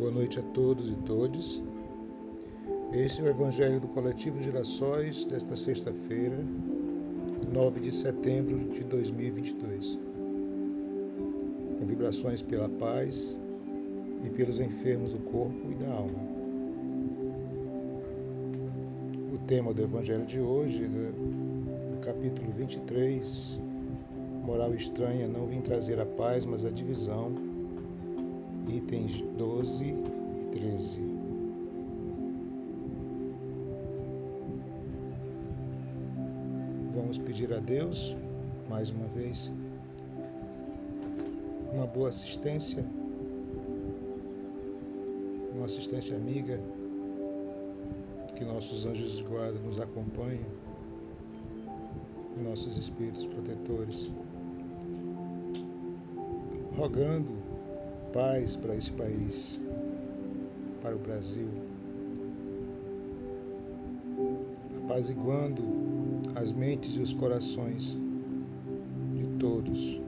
Boa noite a todos e todas. Este é o Evangelho do Coletivo Gerações desta sexta-feira, 9 de setembro de 2022. Com vibrações pela paz e pelos enfermos do corpo e da alma. O tema do Evangelho de hoje, no capítulo 23, Moral estranha, não vim trazer a paz, mas a divisão itens 12 e 13. Vamos pedir a Deus, mais uma vez, uma boa assistência, uma assistência amiga, que nossos anjos de guarda nos acompanhem, nossos espíritos protetores, rogando paz para esse país, para o Brasil, apaziguando as mentes e os corações de todos.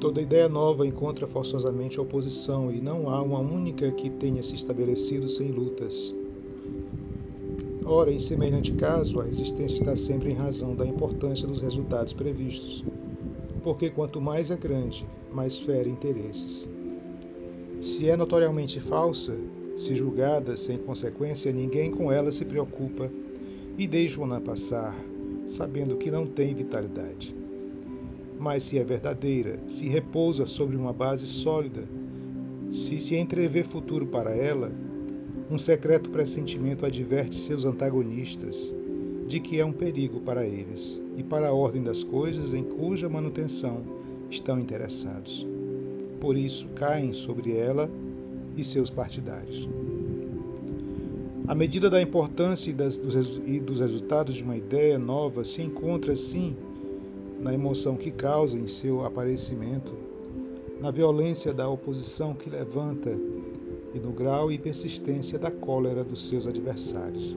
Toda ideia nova encontra forçosamente oposição e não há uma única que tenha se estabelecido sem lutas. Ora, em semelhante caso, a resistência está sempre em razão da importância dos resultados previstos, porque quanto mais é grande, mais fere interesses. Se é notoriamente falsa, se julgada sem consequência, ninguém com ela se preocupa e deixa-na passar, sabendo que não tem vitalidade. Mas se é verdadeira, se repousa sobre uma base sólida, se se entrevê futuro para ela, um secreto pressentimento adverte seus antagonistas de que é um perigo para eles e para a ordem das coisas em cuja manutenção estão interessados. Por isso caem sobre ela e seus partidários. A medida da importância e, dos, e dos resultados de uma ideia nova se encontra, sim, na emoção que causa em seu aparecimento, na violência da oposição que levanta e no grau e persistência da cólera dos seus adversários.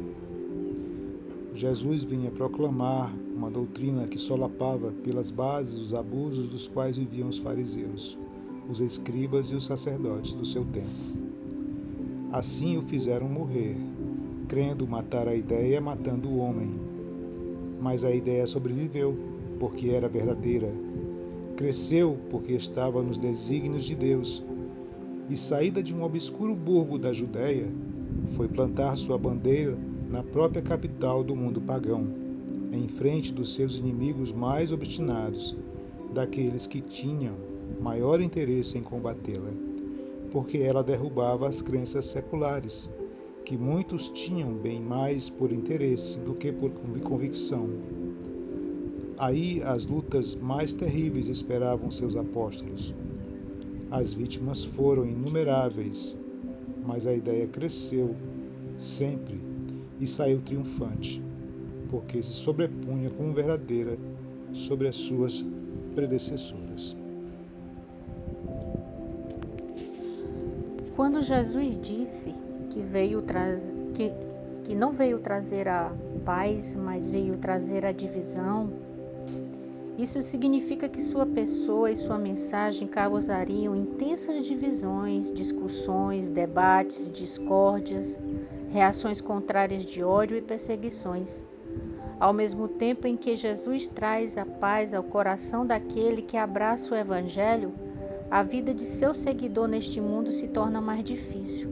Jesus vinha proclamar uma doutrina que solapava pelas bases os abusos dos quais viviam os fariseus, os escribas e os sacerdotes do seu tempo. Assim o fizeram morrer, crendo matar a ideia matando o homem. Mas a ideia sobreviveu porque era verdadeira. Cresceu porque estava nos desígnios de Deus. E saída de um obscuro burgo da Judéia, foi plantar sua bandeira na própria capital do mundo pagão, em frente dos seus inimigos mais obstinados, daqueles que tinham maior interesse em combatê-la, porque ela derrubava as crenças seculares, que muitos tinham bem mais por interesse do que por convicção. Aí as lutas mais terríveis esperavam seus apóstolos. As vítimas foram inumeráveis, mas a ideia cresceu sempre e saiu triunfante, porque se sobrepunha como verdadeira sobre as suas predecessoras. Quando Jesus disse que veio que, que não veio trazer a paz, mas veio trazer a divisão, isso significa que sua pessoa e sua mensagem causariam intensas divisões, discussões, debates, discórdias, reações contrárias de ódio e perseguições. Ao mesmo tempo em que Jesus traz a paz ao coração daquele que abraça o Evangelho, a vida de seu seguidor neste mundo se torna mais difícil.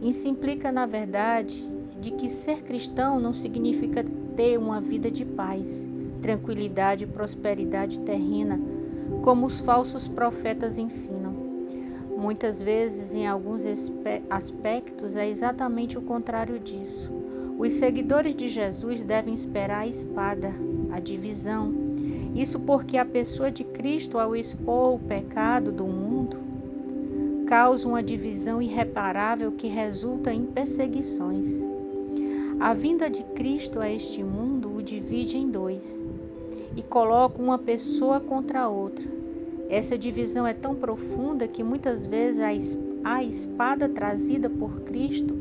Isso implica, na verdade, de que ser cristão não significa ter uma vida de paz tranquilidade e prosperidade terrena, como os falsos profetas ensinam. Muitas vezes, em alguns aspectos, é exatamente o contrário disso. Os seguidores de Jesus devem esperar a espada, a divisão. Isso porque a pessoa de Cristo, ao expor o pecado do mundo, causa uma divisão irreparável que resulta em perseguições. A vinda de Cristo a este mundo o divide em dois e coloca uma pessoa contra a outra. Essa divisão é tão profunda que muitas vezes a espada trazida por Cristo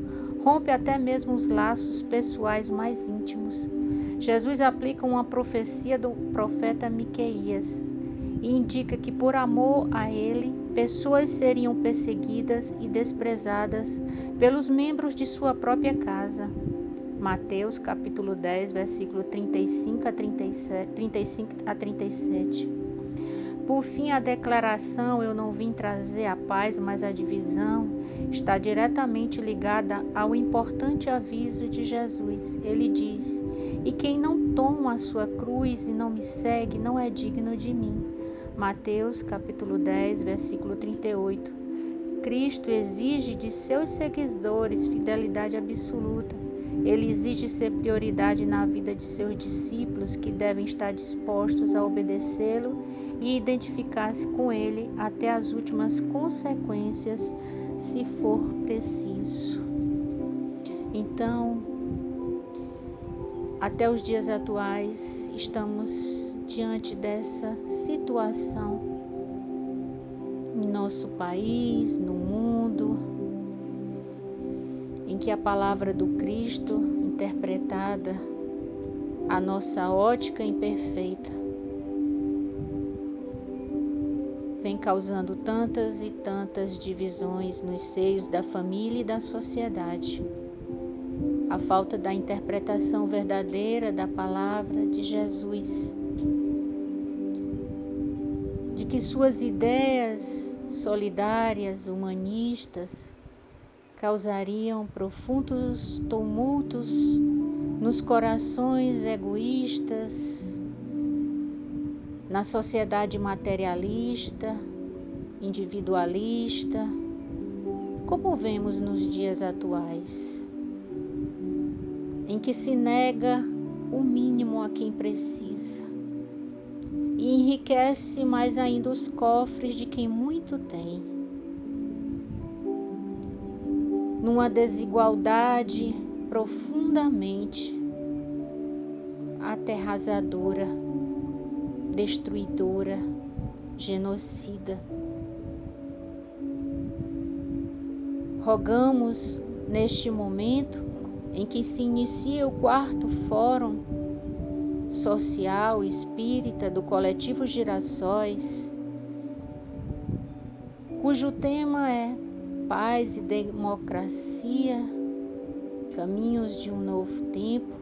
rompe até mesmo os laços pessoais mais íntimos. Jesus aplica uma profecia do profeta Miqueias e indica que por amor a ele, pessoas seriam perseguidas e desprezadas pelos membros de sua própria casa. Mateus capítulo 10, versículo 35 a 37, 35 a 37. Por fim, a declaração eu não vim trazer a paz, mas a divisão está diretamente ligada ao importante aviso de Jesus. Ele diz: "E quem não toma a sua cruz e não me segue não é digno de mim." Mateus capítulo 10, versículo 38. Cristo exige de seus seguidores fidelidade absoluta. Ele exige ser prioridade na vida de seus discípulos, que devem estar dispostos a obedecê-lo e identificar-se com ele até as últimas consequências, se for preciso. Então, até os dias atuais, estamos diante dessa situação em nosso país, no mundo, que a palavra do Cristo, interpretada a nossa ótica imperfeita, vem causando tantas e tantas divisões nos seios da família e da sociedade. A falta da interpretação verdadeira da palavra de Jesus de que suas ideias solidárias, humanistas, causariam profundos tumultos nos corações egoístas, na sociedade materialista, individualista, como vemos nos dias atuais, em que se nega o mínimo a quem precisa e enriquece mais ainda os cofres de quem muito tem. Numa desigualdade profundamente aterrazadora, destruidora, genocida. Rogamos neste momento em que se inicia o quarto fórum social espírita do coletivo Girassóis, cujo tema é Paz e Democracia, Caminhos de um Novo Tempo,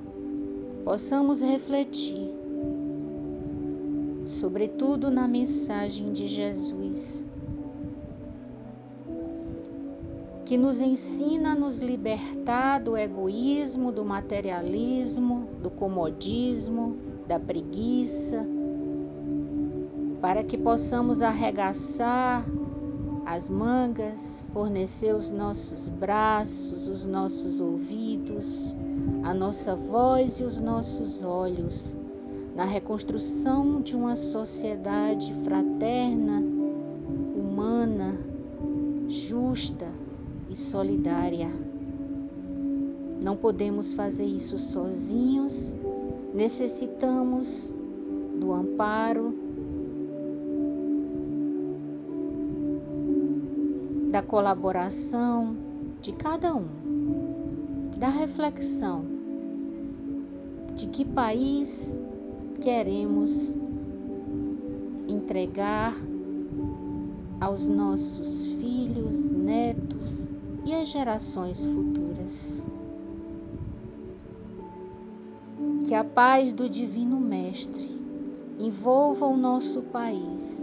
possamos refletir, sobretudo na mensagem de Jesus, que nos ensina a nos libertar do egoísmo, do materialismo, do comodismo, da preguiça, para que possamos arregaçar as mangas, fornecer os nossos braços, os nossos ouvidos, a nossa voz e os nossos olhos na reconstrução de uma sociedade fraterna, humana, justa e solidária. Não podemos fazer isso sozinhos necessitamos do amparo, da colaboração de cada um, da reflexão de que país queremos entregar aos nossos filhos, netos e às gerações futuras. Que a paz do Divino Mestre envolva o nosso país.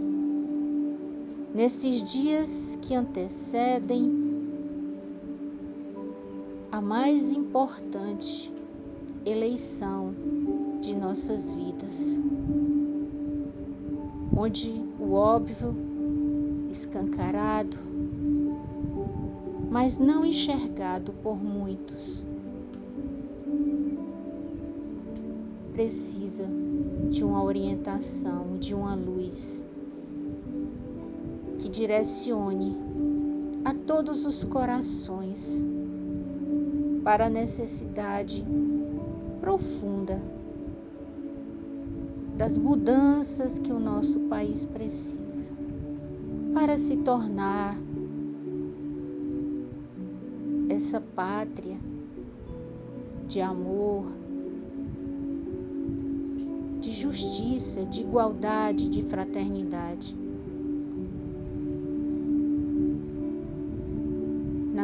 Nesses dias que antecedem a mais importante eleição de nossas vidas, onde o óbvio escancarado, mas não enxergado por muitos, precisa de uma orientação, de uma luz direcione a todos os corações para a necessidade profunda das mudanças que o nosso país precisa para se tornar essa pátria de amor, de justiça, de igualdade, de fraternidade.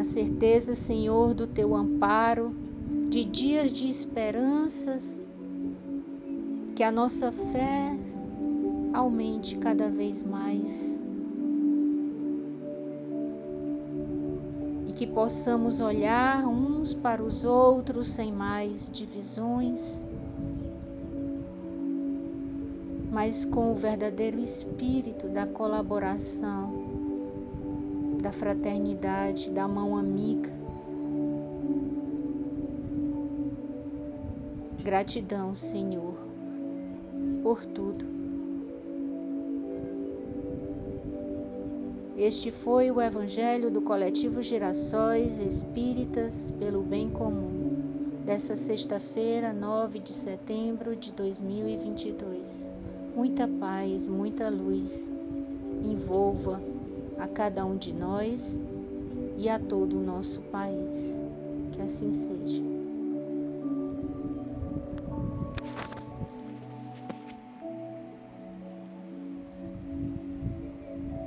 Certeza, Senhor, do teu amparo, de dias de esperanças, que a nossa fé aumente cada vez mais. E que possamos olhar uns para os outros sem mais divisões mas com o verdadeiro espírito da colaboração, da fraternidade, da mão amiga. Gratidão, Senhor, por tudo. Este foi o Evangelho do Coletivo Girassóis Espíritas pelo Bem Comum, dessa sexta-feira, 9 de setembro de 2022 muita paz, muita luz envolva a cada um de nós e a todo o nosso país. Que assim seja.